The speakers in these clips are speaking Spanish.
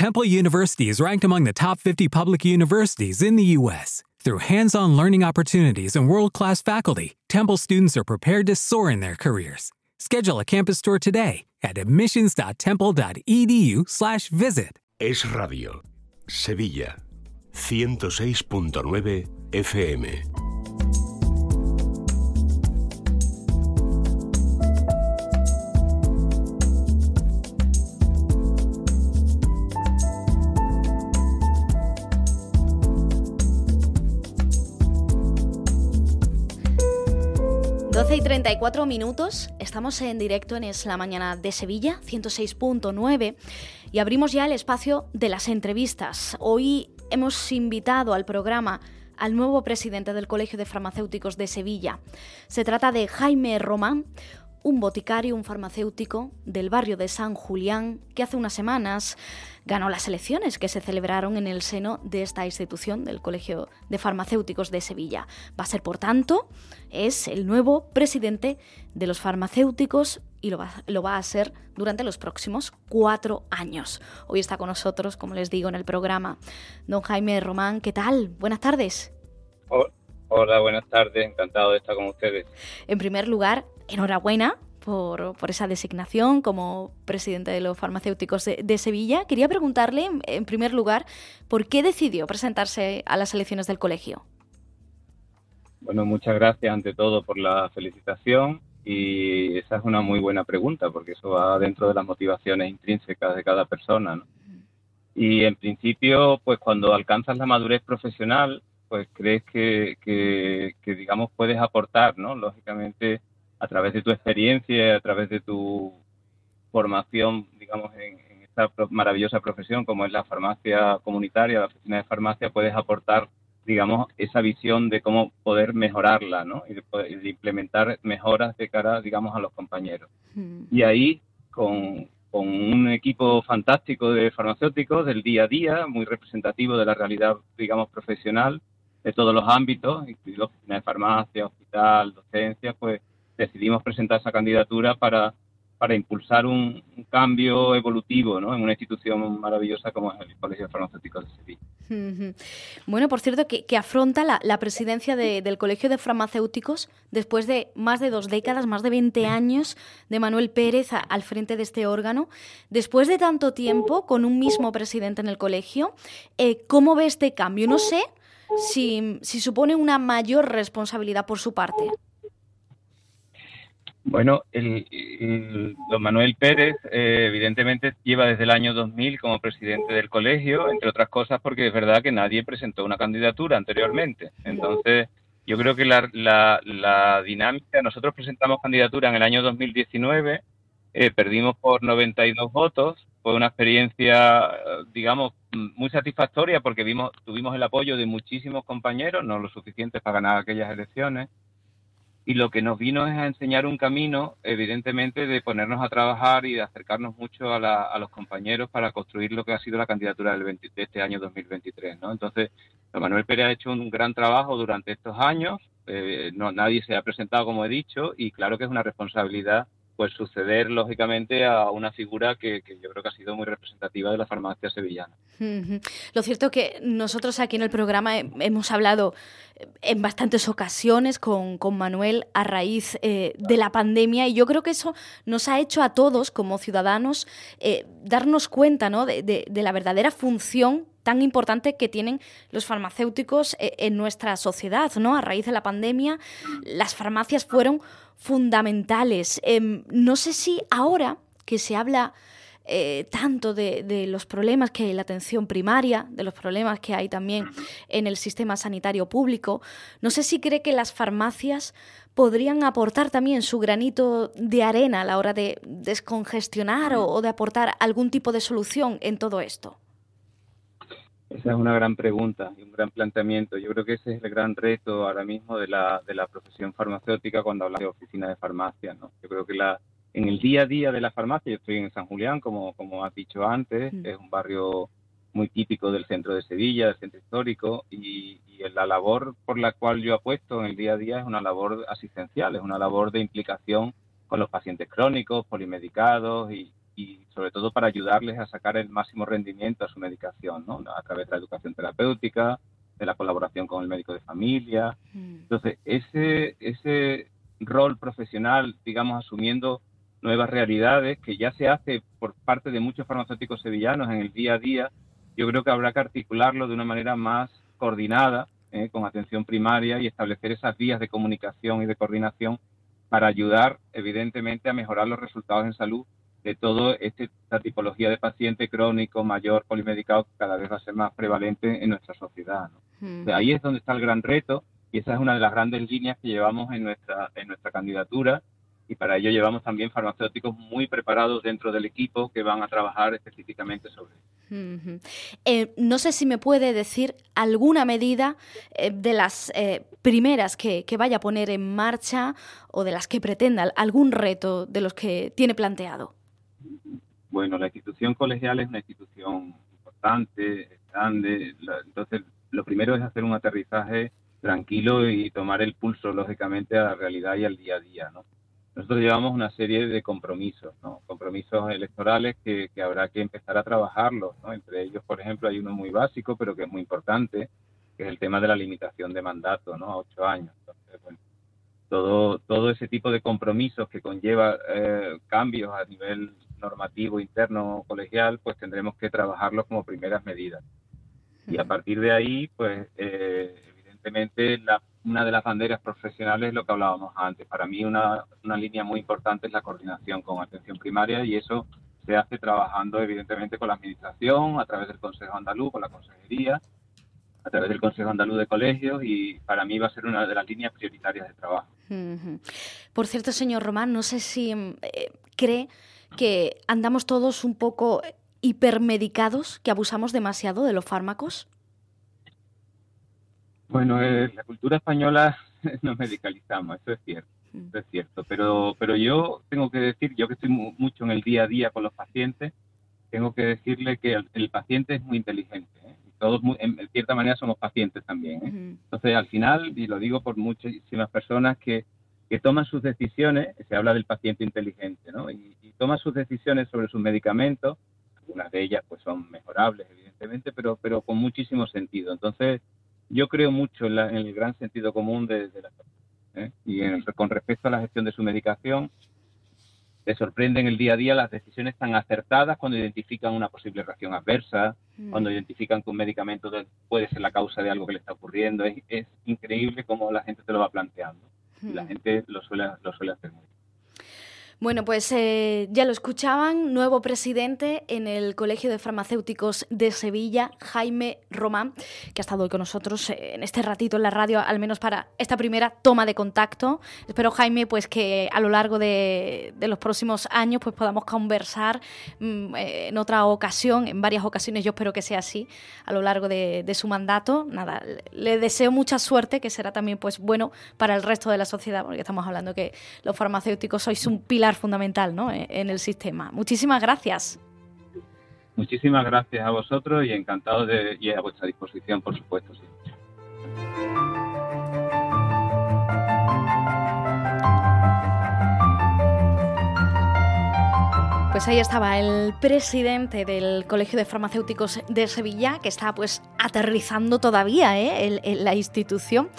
Temple University is ranked among the top 50 public universities in the U.S. Through hands on learning opportunities and world class faculty, Temple students are prepared to soar in their careers. Schedule a campus tour today at admissions.temple.edu/slash visit. Es Radio. Sevilla. 106.9 FM. 12 y 34 minutos, estamos en directo en Es la Mañana de Sevilla, 106.9, y abrimos ya el espacio de las entrevistas. Hoy hemos invitado al programa al nuevo presidente del Colegio de Farmacéuticos de Sevilla. Se trata de Jaime Román, un boticario, un farmacéutico del barrio de San Julián, que hace unas semanas ganó las elecciones que se celebraron en el seno de esta institución, del Colegio de Farmacéuticos de Sevilla. Va a ser, por tanto, es el nuevo presidente de los farmacéuticos y lo va, lo va a ser durante los próximos cuatro años. Hoy está con nosotros, como les digo en el programa, don Jaime Román. ¿Qué tal? Buenas tardes. Hola, buenas tardes. Encantado de estar con ustedes. En primer lugar, enhorabuena por, esa designación como presidente de los farmacéuticos de, Sevilla. Quería preguntarle, en primer lugar, ¿por qué decidió presentarse a las elecciones del colegio? Bueno, muchas gracias ante todo por la felicitación y esa es una muy buena pregunta porque eso va dentro de las motivaciones intrínsecas de cada persona. Y en principio, pues cuando alcanzas la madurez profesional, pues crees que, que digamos, puedes aportar, ¿no? Lógicamente, a través de tu experiencia, a través de tu formación, digamos, en, esta maravillosa profesión como es la farmacia comunitaria, la oficina de farmacia, puedes aportar, digamos, esa visión de cómo poder mejorarla, ¿no? Y de, implementar mejoras de cara, digamos, a los compañeros. Hmm. Y ahí, con, con un equipo fantástico de farmacéuticos del día a día, muy representativo de la realidad, digamos, profesional, de todos los ámbitos, incluido oficina de farmacia, hospital, docencia, pues decidimos presentar esa candidatura para, impulsar un, cambio evolutivo en una institución maravillosa como es el Colegio Farmacéutico de Sevilla. Bueno, por cierto, que, afronta la, presidencia del Colegio de Farmacéuticos después de más de dos décadas, más de 20 años de Manuel Pérez al frente de este órgano. Después de tanto tiempo con un mismo presidente en el colegio, eh, ¿cómo ve este cambio? No sé si supone una mayor responsabilidad por su parte. Bueno, el, don Manuel Pérez eh, evidentemente lleva desde el año 2000 como presidente del colegio, entre otras cosas porque es verdad que nadie presentó una candidatura anteriormente. Entonces, yo creo que la, la, dinámica, nosotros presentamos candidatura en el año 2019, eh, perdimos por 92 votos, fue una experiencia, digamos, muy satisfactoria porque vimos, tuvimos el apoyo de muchísimos compañeros, no lo suficiente para ganar aquellas elecciones y lo que nos vino es a enseñar un camino, evidentemente, de ponernos a trabajar y de acercarnos mucho a, los compañeros para construir lo que ha sido la candidatura del de este año 2023. ¿no? Entonces, Manuel Pérez ha hecho un gran trabajo durante estos años, eh, no, nadie se ha presentado, como he dicho, y claro que es una responsabilidad pues suceder lógicamente a una figura que, yo creo que ha sido muy representativa de la farmacia sevillana. Lo cierto es que nosotros aquí en el programa hemos hablado en bastantes ocasiones con, Manuel a raíz eh, de la pandemia y yo creo que eso nos ha hecho a todos como ciudadanos eh, darnos cuenta ¿no? de, de la verdadera función tan importante que tienen los farmacéuticos eh, en nuestra sociedad, ¿no? A raíz de la pandemia, las farmacias fueron fundamentales. Em, no sé si ahora que se habla eh, tanto de, los problemas que hay en la atención primaria, de los problemas que hay también en el sistema sanitario público, no sé si cree que las farmacias podrían aportar también su granito de arena a la hora de descongestionar o de aportar algún tipo de solución en todo esto. Esa es una gran pregunta y un gran planteamiento. Yo creo que ese es el gran reto ahora mismo de la, de la profesión farmacéutica cuando hablamos de oficina de farmacia. ¿no? Yo creo que la, en el día a día de la farmacia, yo estoy en San Julián, como, como has dicho antes, mm. es un barrio muy típico del centro de Sevilla, del centro histórico, y, y, la labor por la cual yo apuesto en el día a día es una labor asistencial, es una labor de implicación con los pacientes crónicos, polimedicados y, y, sobre todo para ayudarles a sacar el máximo rendimiento a su medicación, ¿no? A través de la educación terapéutica, de la colaboración con el médico de familia. Mm. Entonces, ese, ese rol profesional, digamos, asumiendo nuevas realidades que ya se hace por parte de muchos farmacéuticos sevillanos en el día a día, yo creo que habrá que articularlo de una manera más coordinada, ¿eh? con atención primaria y establecer esas vías de comunicación y de coordinación para ayudar, evidentemente, a mejorar los resultados en salud de toda esta tipología de paciente crónico, mayor, polimedicado, que cada vez va a ser más prevalente en nuestra sociedad. ahí es donde está el gran reto y esa es una de las grandes líneas que llevamos en nuestra, en nuestra candidatura y para ello llevamos también farmacéuticos muy preparados dentro del equipo que van a trabajar específicamente sobre ello. Eh, no sé si me puede decir alguna medida eh, de las eh, primeras que, que, vaya a poner en marcha o de las que pretenda, algún reto de los que tiene planteado. Bueno, la institución colegial es una institución importante, grande, entonces lo primero es hacer un aterrizaje tranquilo y tomar el pulso, lógicamente, a la realidad y al día a día, ¿no? Nosotros llevamos una serie de compromisos, ¿no? compromisos electorales que, habrá que empezar a trabajarlos. ¿no? Entre ellos, por ejemplo, hay uno muy básico, pero que es muy importante, que es el tema de la limitación de mandato ¿no? a ocho años. Entonces, bueno, todo, todo ese tipo de compromisos que conlleva eh, cambios a nivel normativo interno colegial, pues tendremos que trabajarlos como primeras medidas. Y a partir de ahí, pues eh, evidentemente la una de las banderas profesionales es lo que hablábamos antes. Para mí una, una línea muy importante es la coordinación con atención primaria y eso se hace trabajando evidentemente con la administración, a través del Consejo Andaluz, con la consejería, a través del Consejo Andaluz de Colegios y para mí va a ser una de las líneas prioritarias de trabajo. Por cierto, señor Román, no sé si eh, cree que andamos todos un poco hipermedicados, que abusamos demasiado de los fármacos. Bueno, eh, la cultura española nos medicalizamos, eso es cierto, mm. es cierto. Pero, pero yo tengo que decir, yo que estoy mucho en el día a día con los pacientes, tengo que decirle que el, paciente es muy inteligente. ¿eh? Todos, en, cierta manera, somos pacientes también. ¿eh? Entonces, al final, y lo digo por muchísimas personas que, que toman sus decisiones, se habla del paciente inteligente, ¿no? Y, y toman sus decisiones sobre sus medicamentos, algunas de ellas pues son mejorables, evidentemente, pero, pero con muchísimo sentido. Entonces, yo creo mucho en, el gran sentido común de, la ¿eh? y con respecto a la gestión de su medicación, te sorprenden el día a día las decisiones tan acertadas cuando identifican una posible reacción adversa, mm. cuando identifican que un medicamento puede ser la causa de algo que le está ocurriendo. Es, increíble cómo la gente te lo va planteando. Y la gente lo suele, lo suele hacer muy bien. Bueno, pues eh, ya lo escuchaban, nuevo presidente en el Colegio de Farmacéuticos de Sevilla, Jaime Román, que ha estado hoy con nosotros eh, en este ratito en la radio, al menos para esta primera toma de contacto. Espero, Jaime, pues que a lo largo de, los próximos años pues podamos conversar mm, eh, en otra ocasión, en varias ocasiones, yo espero que sea así, a lo largo de, de, su mandato. Nada, le deseo mucha suerte, que será también pues bueno para el resto de la sociedad, porque estamos hablando que los farmacéuticos sois un pilar fundamental ¿no? E-, en el sistema. Muchísimas gracias. Muchísimas gracias a vosotros y encantado de y a vuestra disposición, por supuesto. Pues ahí estaba el presidente del Colegio de Farmacéuticos de Sevilla, que está pues aterrizando todavía ¿eh? en la institución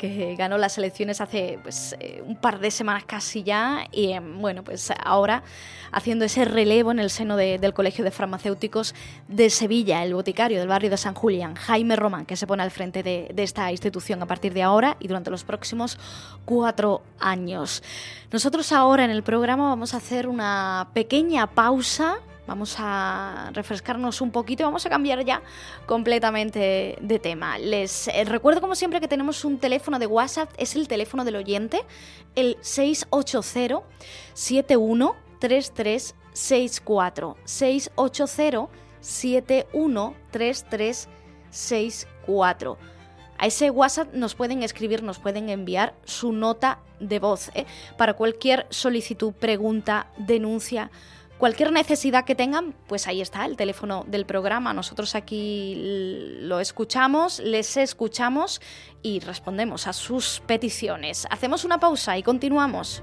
que ganó las elecciones hace pues, eh, un par de semanas casi ya y em, bueno, pues ahora haciendo ese relevo en el seno del Colegio de Farmacéuticos de Sevilla, el boticario del barrio de San Julián, Jaime Román, que se pone al frente de, de esta institución a partir de ahora y durante los próximos cuatro años. Nosotros ahora en el programa vamos a hacer una pequeña pausa Vamos a refrescarnos un poquito y vamos a cambiar ya completamente de tema. Les eh, recuerdo como siempre que tenemos un teléfono de WhatsApp, es el teléfono del oyente, el 680 713364 680 713364 a ese WhatsApp nos pueden escribir, nos pueden enviar su nota de voz ¿eh? para cualquier solicitud, pregunta, denuncia Cualquier necesidad que tengan, pues ahí está el teléfono del programa. Nosotros aquí lo escuchamos, les escuchamos y respondemos a sus peticiones. Hacemos una pausa y continuamos.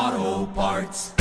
Auto Parts.